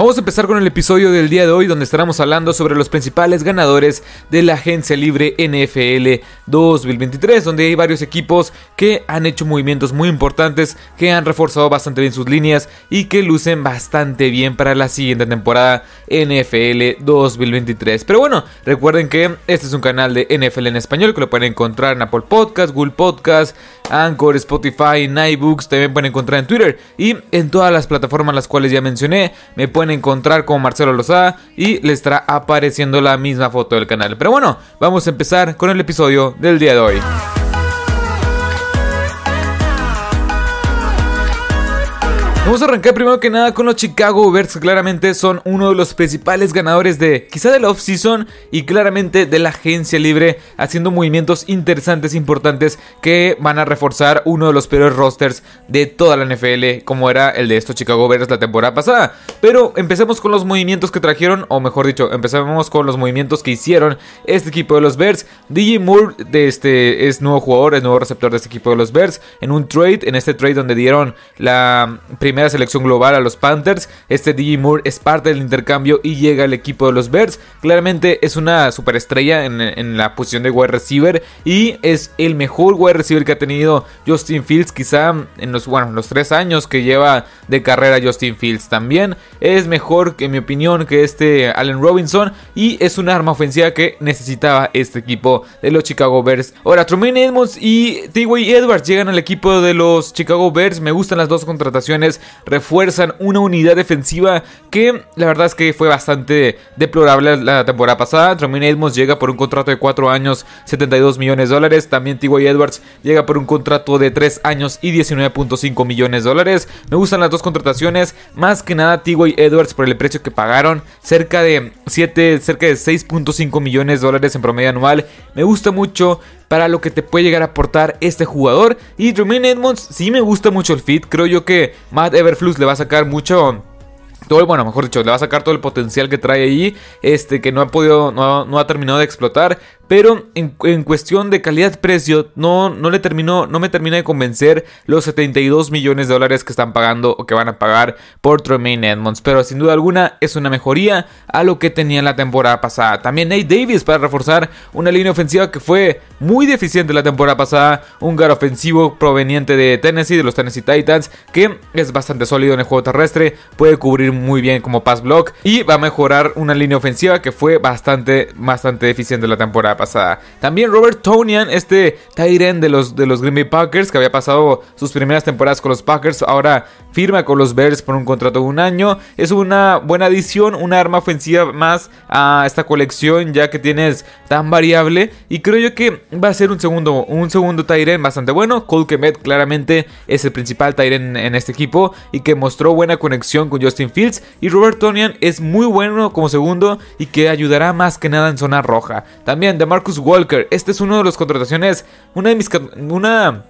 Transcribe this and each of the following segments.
Vamos a empezar con el episodio del día de hoy donde estaremos hablando sobre los principales ganadores de la agencia libre NFL 2023, donde hay varios equipos que han hecho movimientos muy importantes, que han reforzado bastante bien sus líneas y que lucen bastante bien para la siguiente temporada NFL 2023. Pero bueno, recuerden que este es un canal de NFL en español que lo pueden encontrar en Apple Podcast, Google Podcast, Anchor, Spotify, Nightbooks, también pueden encontrar en Twitter y en todas las plataformas las cuales ya mencioné, me pueden encontrar como Marcelo Lozada y le estará apareciendo la misma foto del canal. Pero bueno, vamos a empezar con el episodio del día de hoy. Vamos a arrancar primero que nada con los Chicago Bears, claramente son uno de los principales ganadores de quizá de la offseason y claramente de la agencia libre, haciendo movimientos interesantes, importantes que van a reforzar uno de los peores rosters de toda la NFL, como era el de estos Chicago Bears la temporada pasada. Pero empecemos con los movimientos que trajeron, o mejor dicho, empecemos con los movimientos que hicieron este equipo de los Bears. DJ Moore este, es nuevo jugador, es nuevo receptor de este equipo de los Bears, en un trade, en este trade donde dieron la primera selección global a los Panthers. Este DJ Moore es parte del intercambio y llega al equipo de los Bears. Claramente es una superestrella en, en la posición de wide receiver y es el mejor wide receiver que ha tenido Justin Fields quizá en los, bueno, los tres años que lleva de carrera Justin Fields también. Es mejor, en mi opinión, que este Allen Robinson y es una arma ofensiva que necesitaba este equipo de los Chicago Bears. Ahora, Trumaine Edmonds y T.Y. Edwards llegan al equipo de los Chicago Bears. Me gustan las dos contrataciones refuerzan una unidad defensiva que la verdad es que fue bastante deplorable la temporada pasada. Tremaine Edmonds llega por un contrato de 4 años, 72 millones de dólares. También T.Y. Edwards llega por un contrato de 3 años y 19.5 millones de dólares. Me gustan las dos contrataciones, más que nada T.Y. Edwards por el precio que pagaron, cerca de 7, cerca de 6.5 millones de dólares en promedio anual. Me gusta mucho para lo que te puede llegar a aportar este jugador. Y Jermaine Edmonds, sí me gusta mucho el fit. Creo yo que Matt Everflux le va a sacar mucho todo, bueno, mejor dicho, le va a sacar todo el potencial que trae ahí, este, que no ha podido, no, no ha terminado de explotar. Pero en, cuestión de calidad-precio, no, no, le terminó, no me termina de convencer los 72 millones de dólares que están pagando o que van a pagar por Tremaine Edmonds. Pero sin duda alguna es una mejoría a lo que tenía la temporada pasada. También Nate Davis para reforzar una línea ofensiva que fue muy deficiente la temporada pasada. Un gar ofensivo proveniente de Tennessee, de los Tennessee Titans, que es bastante sólido en el juego terrestre. Puede cubrir muy bien como pass block y va a mejorar una línea ofensiva que fue bastante, bastante deficiente la temporada pasada. También Robert Tonian, este tight de los, de los Green Bay Packers, que había pasado sus primeras temporadas con los Packers, ahora firma con los Bears por un contrato de un año. Es una buena adición, una arma ofensiva más a esta colección, ya que tienes tan variable. Y creo yo que va a ser un segundo, un segundo Tyren bastante bueno. Cole Kemet claramente es el principal Tyren en este equipo y que mostró buena conexión con Justin Fields. Y Robert Tonian es muy bueno como segundo y que ayudará más que nada en zona roja. También de Marcus Walker. Este es uno de los contrataciones, una de mis, una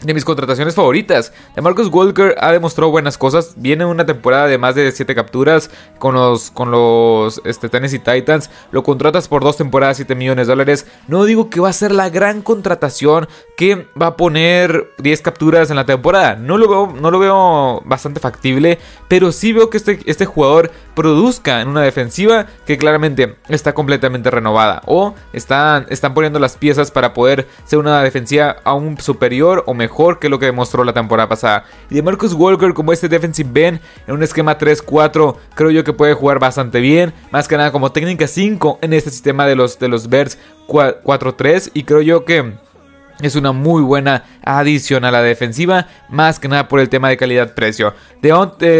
de mis contrataciones favoritas. De Marcus Walker ha demostrado buenas cosas. Viene una temporada de más de 7 capturas con los, con los este, Tennessee Titans. Lo contratas por dos temporadas, 7 millones de dólares. No digo que va a ser la gran contratación que va a poner 10 capturas en la temporada. No lo veo, no lo veo bastante factible. Pero sí veo que este, este jugador produzca en una defensiva que claramente está completamente renovada. O están, están poniendo las piezas para poder ser una defensiva aún superior o mejor que lo que demostró la temporada pasada. Y de Marcus Walker como este defensive Ben en un esquema 3-4, creo yo que puede jugar bastante bien. Más que nada como técnica 5 en este sistema de los, de los Bears 4-3. Y creo yo que es una muy buena adición a la defensiva, más que nada por el tema de calidad-precio. De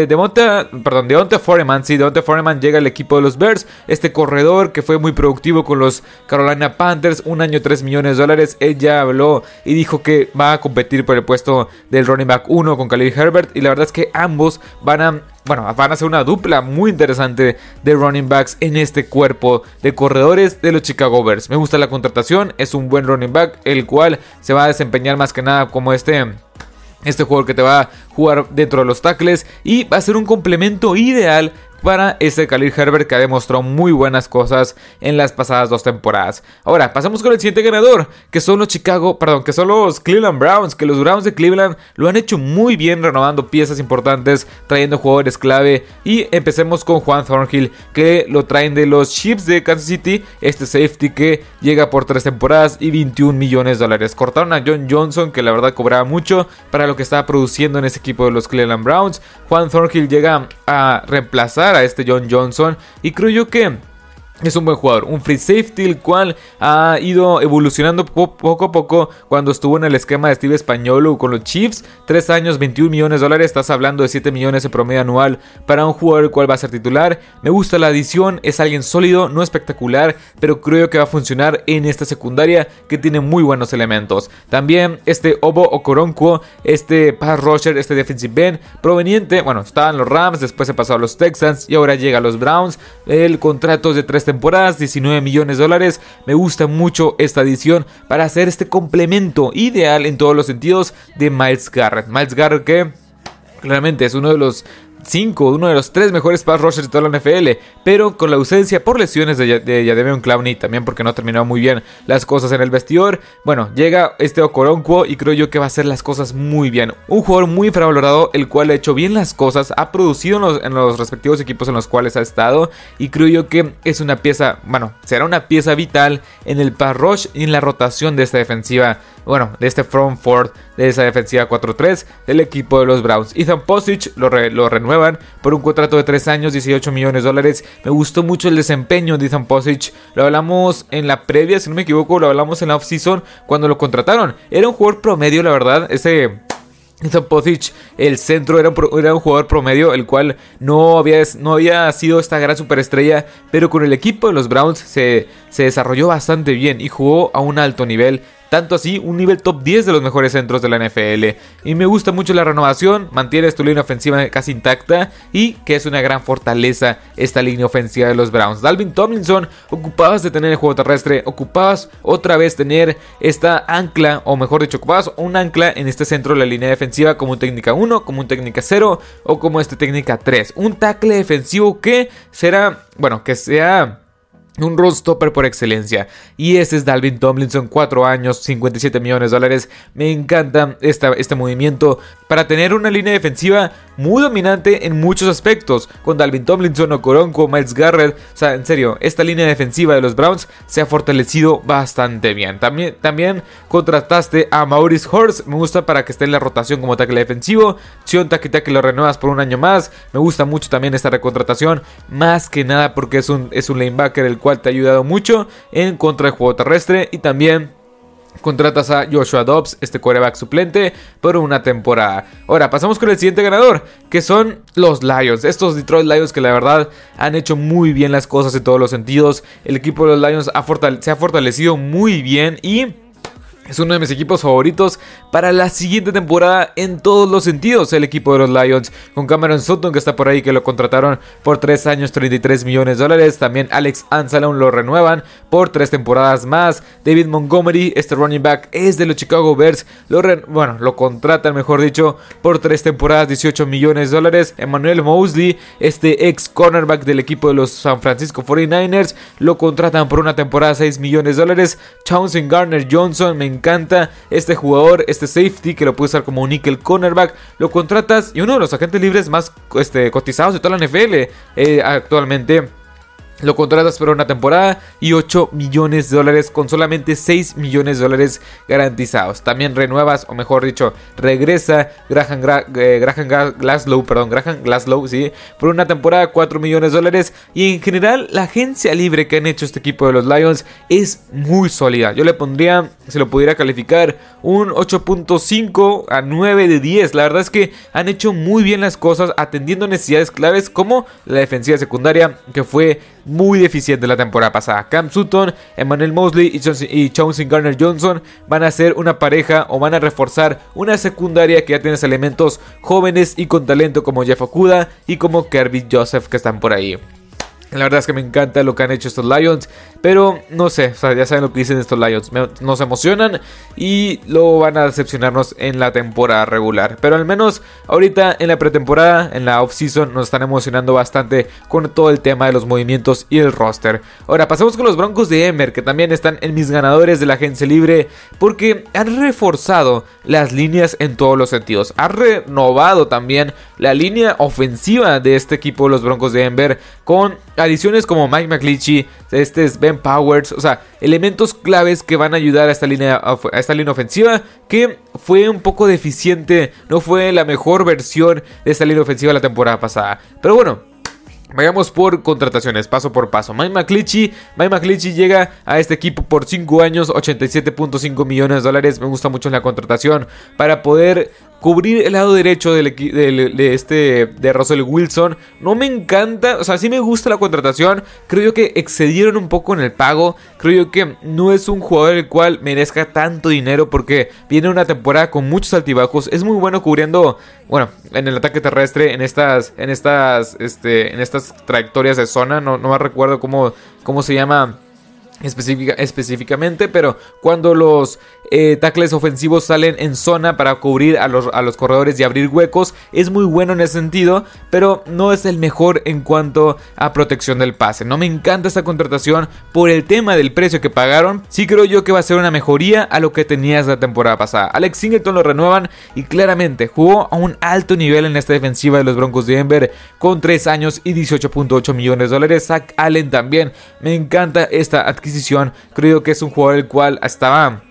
Deonte, perdón, Deonte Foreman, sí, Deonte Foreman llega al equipo de los Bears, este corredor que fue muy productivo con los Carolina Panthers, un año 3 millones de dólares, él ya habló y dijo que va a competir por el puesto del running back 1 con Khalil Herbert y la verdad es que ambos van a bueno, van a ser una dupla muy interesante de running backs en este cuerpo de corredores de los Chicago Bears. Me gusta la contratación, es un buen running back, el cual se va a desempeñar más que nada como este este jugador que te va a jugar dentro de los tackles y va a ser un complemento ideal para este Khalil Herbert que ha demostrado muy buenas cosas en las pasadas dos temporadas. Ahora, pasamos con el siguiente ganador, que son los Chicago, perdón, que son los Cleveland Browns, que los Browns de Cleveland lo han hecho muy bien renovando piezas importantes, trayendo jugadores clave y empecemos con Juan Thornhill, que lo traen de los Chiefs de Kansas City, este safety que llega por tres temporadas y 21 millones de dólares. Cortaron a John Johnson, que la verdad cobraba mucho para lo que estaba produciendo en ese equipo de los Cleveland Browns. Juan Thornhill llega a reemplazar a este John Johnson y creo yo que es un buen jugador, un free safety, el cual ha ido evolucionando poco a poco cuando estuvo en el esquema de Steve Españolo con los Chiefs. 3 años, 21 millones de dólares, estás hablando de 7 millones de promedio anual para un jugador el cual va a ser titular. Me gusta la adición, es alguien sólido, no espectacular, pero creo que va a funcionar en esta secundaria que tiene muy buenos elementos. También este Obo Okoronkwo, este pass rusher, este defensive end, proveniente, bueno, estaba en los Rams, después se pasó a los Texans y ahora llega a los Browns. El contrato es de 3 temporadas, 19 millones de dólares. Me gusta mucho esta edición para hacer este complemento ideal en todos los sentidos de Miles Garrett. Miles Garrett que claramente es uno de los 5, uno de los tres mejores pass rushers de toda la NFL, pero con la ausencia por lesiones de, de Clowney, también porque no terminó muy bien las cosas en el vestidor. Bueno, llega este Okoronkwo y creo yo que va a hacer las cosas muy bien. Un jugador muy infravalorado, el cual ha hecho bien las cosas, ha producido en los, respectivos equipos en los cuales ha estado y creo yo que es una pieza, bueno, será una pieza vital en el pass rush y en la rotación de esta defensiva bueno, de este front four de esa defensiva 4-3 del equipo de los Browns. Ethan Posich lo, lo, por un contrato de 3 años, 18 millones de dólares. Me gustó mucho el desempeño de Ethan Posich. Lo hablamos en la previa, si no me equivoco, lo hablamos en la offseason cuando lo contrataron. Era un jugador promedio, la verdad. Ese Ethan Posich, el centro, era un, era un, jugador promedio, el cual no había, no había sido esta gran superestrella, pero con el equipo de los Browns se, se desarrolló bastante bien y jugó a un alto nivel. Tanto así, un nivel top 10 de los mejores centros de la NFL. Y me gusta mucho la renovación, mantiene esta línea ofensiva casi intacta y que es una gran fortaleza esta línea ofensiva de los Browns. Dalvin Tomlinson, ocupabas de tener el juego terrestre, ocupabas otra vez tener esta ancla, o mejor dicho, ocupabas un ancla en este centro de la línea defensiva como un técnica 1, como un técnica 0 o como este técnica 3. Un tackle defensivo que será, bueno, que sea un run stopper por excelencia. Y ese es Dalvin Tomlinson, 4 años, 57 millones de dólares. Me encanta este movimiento para tener una línea defensiva muy dominante en muchos aspectos. Con Dalvin Tomlinson, Okoronko, Miles Garrett. O sea, en serio, esta línea defensiva de los Browns se ha fortalecido bastante bien. También, también contrataste a Maurice Horst. Me gusta para que esté en la rotación como tackle defensivo. Sion Takita que lo renuevas por un año más. Me gusta mucho también esta recontratación. Más que nada porque es un, es un lanebacker el cual te ha ayudado mucho en contra del juego terrestre. Y también Contratas a Joshua Dobbs, este quarterback suplente, por una temporada. Ahora, pasamos con el siguiente ganador, que son los Lions. Estos Detroit Lions que la verdad han hecho muy bien las cosas en todos los sentidos. El equipo de los Lions se ha fortalecido muy bien y es uno de mis equipos favoritos para la siguiente temporada en todos los sentidos. El equipo de los Lions con Cameron Sutton que está por ahí que lo contrataron por 3 años 33 millones de dólares. También Alex Ansalon lo renuevan por 3 temporadas más. David Montgomery, este running back es de los Chicago Bears. Lo bueno, lo contratan mejor dicho por 3 temporadas 18 millones de dólares. Emmanuel Mosley, este ex cornerback del equipo de los San Francisco 49ers, lo contratan por una temporada 6 millones de dólares. Townsend Garner Johnson, me encanta este jugador, este safety que lo puede usar como un nickel cornerback. Lo contratas y uno de los agentes libres más este, cotizados de toda la NFL eh, actualmente. Lo contratas por una temporada y 8 millones de dólares con solamente 6 millones de dólares garantizados. También renuevas, o mejor dicho, regresa Graham, eh, Graham Glaslow, perdón, Graham Glaslow, sí, por una temporada 4 millones de dólares. Y en general, la agencia libre que han hecho este equipo de los Lions es muy sólida. Yo le pondría, si lo pudiera calificar, un 8.5 a 9 de 10. La verdad es que han hecho muy bien las cosas atendiendo necesidades claves como la defensiva secundaria, que fue muy deficiente la temporada pasada. Cam Sutton, Emmanuel Mosley y Chauncey Garner Johnson van a ser una pareja o van a reforzar una secundaria que ya tienes elementos jóvenes y con talento como Jeff Okuda y como Kirby Joseph que están por ahí. La verdad es que me encanta lo que han hecho estos Lions. Pero no sé, ya saben lo que dicen estos Lions. nos emocionan y luego van a decepcionarnos en la temporada regular. Pero al menos ahorita en la pretemporada, en la off-season, nos están emocionando bastante con todo el tema de los movimientos y el roster. Ahora pasamos con los Broncos de Emer, que también están en mis ganadores de la agencia libre. Porque han reforzado las líneas en todos los sentidos. Han renovado también la línea ofensiva de este equipo, los Broncos de Denver, con adiciones como Mike McLeachy, este es Ben Powers, o sea, elementos claves que van a ayudar a esta línea, a esta línea ofensiva que fue un poco deficiente, no fue la mejor versión de esta línea ofensiva la temporada pasada. Pero bueno, Vayamos por contrataciones, paso por paso. Mike McClichy, Mike McClichy llega a este equipo por 5 años, 87.5 millones de dólares. Me gusta mucho la contratación para poder cubrir el lado derecho de este de Russell Wilson. No me encanta, o sea, sí me gusta la contratación. Creo yo que excedieron un poco en el pago. Creo yo que no es un jugador el cual merezca tanto dinero porque viene una temporada con muchos altibajos. Es muy bueno cubriendo, bueno, en el ataque terrestre, en estas, en estas, este, en estas trayectorias de zona. No, no me recuerdo cómo, cómo se llama específicamente, pero cuando los eh, tackles ofensivos salen en zona para cubrir a los, a los, corredores y abrir huecos, es muy bueno en ese sentido, pero no es el mejor en cuanto a protección del pase. No me encanta esta contratación por el tema del precio que pagaron. Sí creo yo que va a ser una mejoría a lo que tenías la temporada pasada. Alex Singleton lo renuevan y claramente jugó a un alto nivel en esta defensiva de los Broncos de Denver con 3 años y 18.8 millones de dólares. Zach Allen también. Me encanta esta adquisición Creo que es un jugador el cual estaba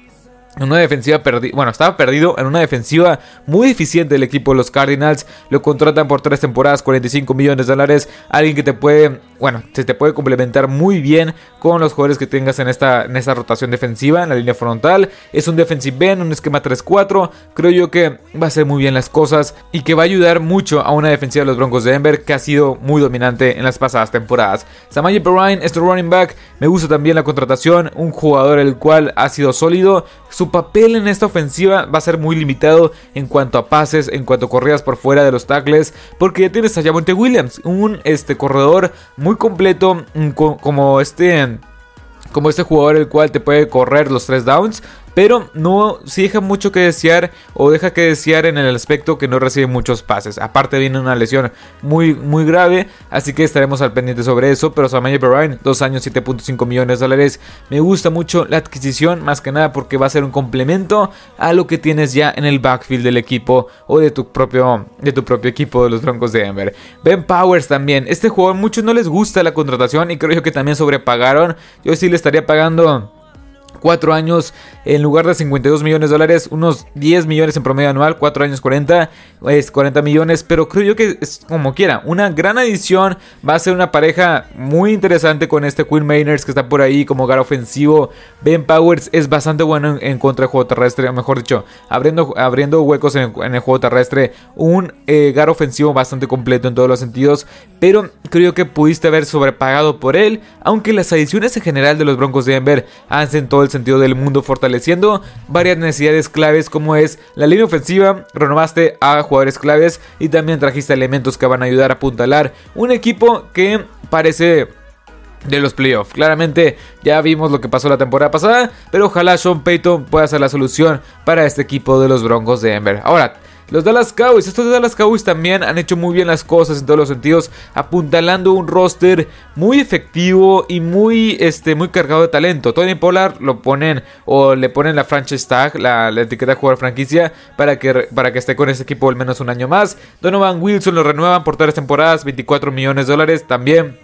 en una defensiva perdida, bueno, estaba perdido en una defensiva muy deficiente del equipo de los Cardinals. Lo contratan por tres temporadas, 45 millones de dólares. Alguien que te puede, bueno, se te puede complementar muy bien con los jugadores que tengas en esta, en esta rotación defensiva, en la línea frontal. Es un defensive end, un esquema 3-4. Creo yo que va a hacer muy bien las cosas y que va a ayudar mucho a una defensiva de los Broncos de Denver que ha sido muy dominante en las pasadas temporadas. Samaje Perrine, este running back, me gusta también la contratación. Un jugador el cual ha sido sólido. Su papel en esta ofensiva va a ser muy limitado en cuanto a pases, en cuanto a corridas por fuera de los tackles, porque ya tienes a Javonte Williams, un este, corredor muy completo, mm, como este como este jugador el cual te puede correr los tres downs, pero no, si deja mucho que desear o deja que desear en el aspecto que no recibe muchos pases. Aparte viene una lesión muy, muy grave, así que estaremos al pendiente sobre eso. Pero Samaya Perrine, dos años, 7.5 millones de dólares. Me gusta mucho la adquisición, más que nada porque va a ser un complemento a lo que tienes ya en el backfield del equipo o de tu propio, de tu propio equipo de los Broncos de Denver. Ben Powers también, este jugador muchos no les gusta la contratación y creo yo que también sobrepagaron. Yo sí le estaría pagando 4 años en lugar de 52 millones de dólares, unos 10 millones en promedio anual, 4 años 40, es 40 millones, pero creo yo que es como quiera, una gran adición, va a ser una pareja muy interesante con este Queen Mainers que está por ahí como gar ofensivo, Ben Powers es bastante bueno en, contra del juego terrestre, o mejor dicho, abriendo, abriendo huecos en, el juego terrestre, un eh, gar ofensivo bastante completo en todos los sentidos, pero creo que pudiste haber sobrepagado por él, aunque las adiciones en general de los Broncos de Denver hacen todo el sentido del mundo, fortaleciendo varias necesidades claves como es la línea ofensiva, renovaste a jugadores claves y también trajiste elementos que van a ayudar a apuntalar un equipo que parece de los playoffs. Claramente ya vimos lo que pasó la temporada pasada, pero ojalá Sean Payton pueda ser la solución para este equipo de los Broncos de Denver. Ahora, los Dallas Cowboys, estos Dallas Cowboys también han hecho muy bien las cosas en todos los sentidos, apuntalando un roster muy efectivo y muy, este, muy cargado de talento. Tony Pollard lo ponen o le ponen la franchise tag, la, etiqueta de jugador franquicia, para que, para que esté con ese equipo al menos un año más. Donovan Wilson lo renuevan por tres temporadas, 24 millones de dólares también.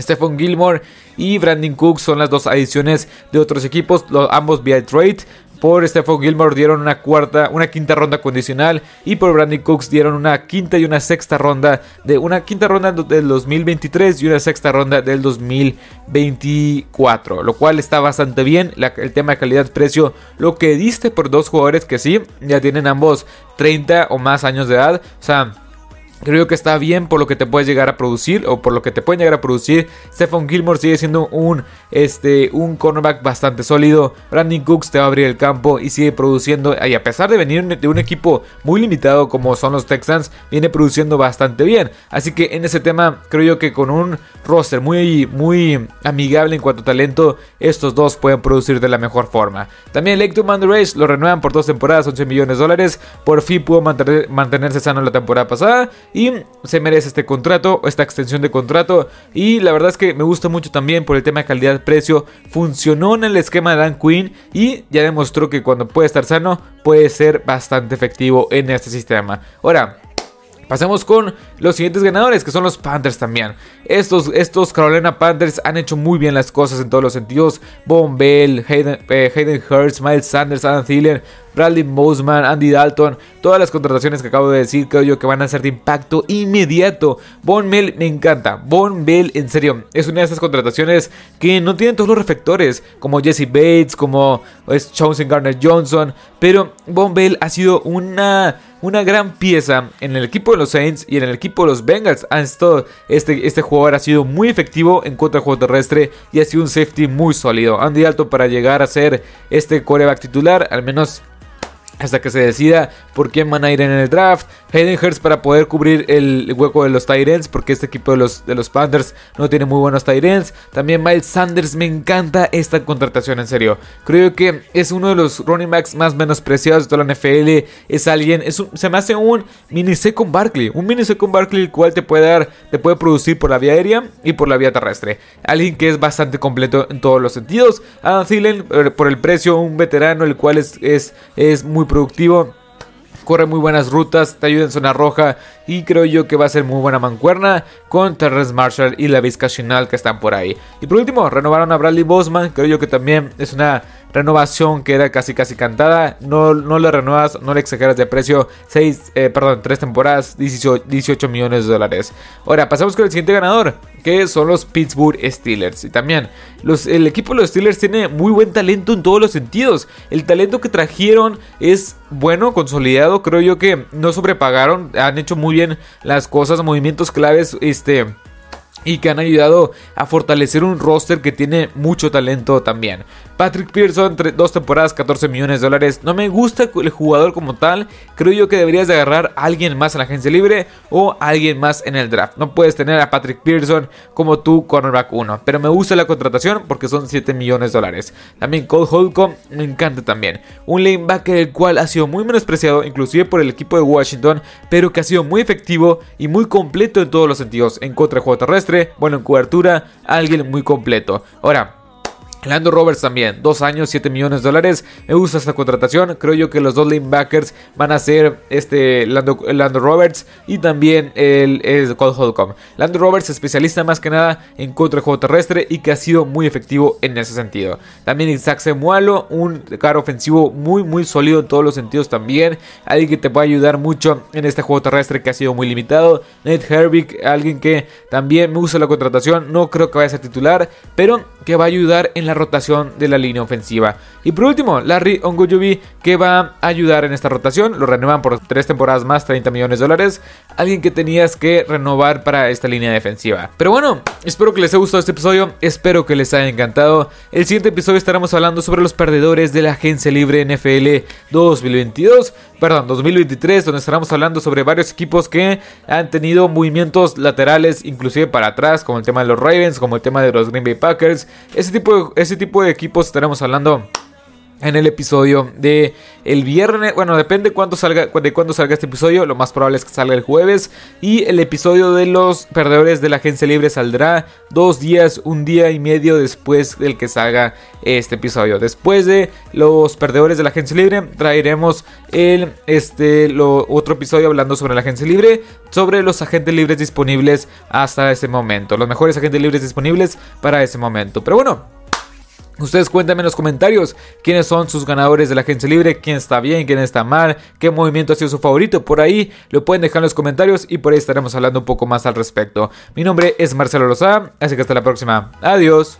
Stephen Gilmore y Brandon Cook son las dos adiciones de otros equipos, ambos via trade. Por Stephen Gilmore dieron una cuarta, una quinta ronda condicional y por Brandon Cooks dieron una quinta y una sexta ronda de una quinta ronda del 2023 y una sexta ronda del 2024, lo cual está bastante bien. el tema de calidad-precio, lo que diste por dos jugadores que sí ya tienen ambos 30 o más años de edad, o sea Creo que está bien por lo que te puedes llegar a producir o por lo que te pueden llegar a producir. Stephon Gilmore sigue siendo un, este, un cornerback bastante sólido. Brandon Cooks te va a abrir el campo y sigue produciendo. Y a pesar de venir de un equipo muy limitado como son los Texans, viene produciendo bastante bien. Así que en ese tema creo yo que con un roster muy, muy amigable en cuanto a talento, estos dos pueden producir de la mejor forma. También Lake to Race lo renuevan por dos temporadas, 11 millones de dólares. Por fin pudo mantenerse sano la temporada pasada y se merece este contrato, esta extensión de contrato y la verdad es que me gusta mucho también por el tema de calidad-precio, funcionó en el esquema de Dan Quinn y ya demostró que cuando puede estar sano puede ser bastante efectivo en este sistema. Ahora, Pasemos con los siguientes ganadores, que son los Panthers también. Estos, estos Carolina Panthers han hecho muy bien las cosas en todos los sentidos. Von Bell, Hayden, eh, Hayden Hurst, Miles Sanders, Adam Thielen, Bradley Moseman, Andy Dalton, todas las contrataciones que acabo de decir, creo yo que van a ser de impacto inmediato. Von Bell me encanta. Von Bell, en serio, es una de esas contrataciones que no tienen todos los reflectores, como Jesse Bates, como es Garner Johnson, pero Von Bell ha sido una una gran pieza en el equipo de los Saints y en el equipo de los Bengals. este, este jugador ha sido muy efectivo en contra del juego terrestre y ha sido un safety muy sólido. Andy Alto para llegar a ser este coreback titular, al menos hasta que se decida por quién van a ir en el draft. Hayden Hurst para poder cubrir el hueco de los Tyrants, porque este equipo de los, de los Panthers no tiene muy buenos Tyrants. También Miles Sanders, me encanta esta contratación, en serio. Creo que es uno de los running backs más menospreciados de toda la NFL. Es alguien, es se me hace un mini con Barkley, un mini con Barkley el cual te puede dar, te puede producir por la vía aérea y por la vía terrestre. Alguien que es bastante completo en todos los sentidos. Adam Thielen, eh, por el precio, un veterano el cual es, es, es muy productivo corre muy buenas rutas, te ayuda en zona roja y creo yo que va a ser muy buena mancuerna con Terrence Marshall y la Vizca que están por ahí. Y por último, renovaron a Bradley Bosman, creo yo que también es una renovación que era casi casi cantada. No, no le renuevas, no le exageras de precio. 6, eh, perdón, 3 temporadas, 18, millones de dólares. Ahora, pasamos con el siguiente ganador, que son los Pittsburgh Steelers. Y también, los, el equipo de los Steelers tiene muy buen talento en todos los sentidos. El talento que trajeron es bueno, consolidado. Creo yo que no sobrepagaron, han hecho muy bien las cosas, movimientos claves, este y que han ayudado a fortalecer un roster que tiene mucho talento también. Patrick Pearson, dos temporadas, 14 millones de dólares. No me gusta el jugador como tal. Creo yo que deberías de agarrar a alguien más en la agencia libre o alguien más en el draft. No puedes tener a Patrick Pearson como tu cornerback 1. Pero me gusta la contratación porque son 7 millones de dólares. También Cole Holcomb me encanta también. Un lanebacker el cual ha sido muy menospreciado, inclusive por el equipo de Washington, pero que ha sido muy efectivo y muy completo en todos los sentidos. En contra de juego terrestre, bueno en cobertura, alguien muy completo. Ahora, Lando Roberts también, dos años, 7 millones de dólares. Me gusta esta contratación. Creo yo que los dos linebackers van a ser este Lando, Lando Roberts y también el, el Cole Holcomb. Lando Roberts, especialista más que nada en contra del juego terrestre y que ha sido muy efectivo en ese sentido. También Isaac Semualo, un caro ofensivo muy, muy sólido en todos los sentidos también. Alguien que te puede ayudar mucho en este juego terrestre que ha sido muy limitado. Nate Herbig, alguien que también me gusta la contratación. No creo que vaya a ser titular, pero que va a ayudar en la rotación de la línea ofensiva. Y por último, Larry Ongojubi, que va a ayudar en esta rotación. Lo renuevan por tres temporadas más, 30 millones de dólares. Alguien que tenías que renovar para esta línea defensiva. Pero bueno, espero que les haya gustado este episodio. Espero que les haya encantado. El siguiente episodio estaremos hablando sobre los perdedores de la agencia libre NFL 2022. Perdón, 2023, donde estaremos hablando sobre varios equipos que han tenido movimientos laterales, inclusive para atrás, como el tema de los Ravens, como el tema de los Green Bay Packers. Ese tipo ese tipo de equipos estaremos hablando en el episodio de el viernes. Bueno, depende cuándo salga, de cuándo salga este episodio. Lo más probable es que salga el jueves. Y el episodio de los perdedores de la agencia libre saldrá dos días, un día y medio después del que salga este episodio. Después de los perdedores de la agencia libre, traeremos el este lo, otro episodio hablando sobre la agencia libre, sobre los agentes libres disponibles hasta ese momento. Los mejores agentes libres disponibles para ese momento. Pero bueno. Ustedes cuéntenme en los comentarios quiénes son sus ganadores de la agencia libre, quién está bien, quién está mal, qué movimiento ha sido su favorito. Por ahí lo pueden dejar en los comentarios y por ahí estaremos hablando un poco más al respecto. Mi nombre es Marcelo Lozada, así que hasta la próxima. Adiós.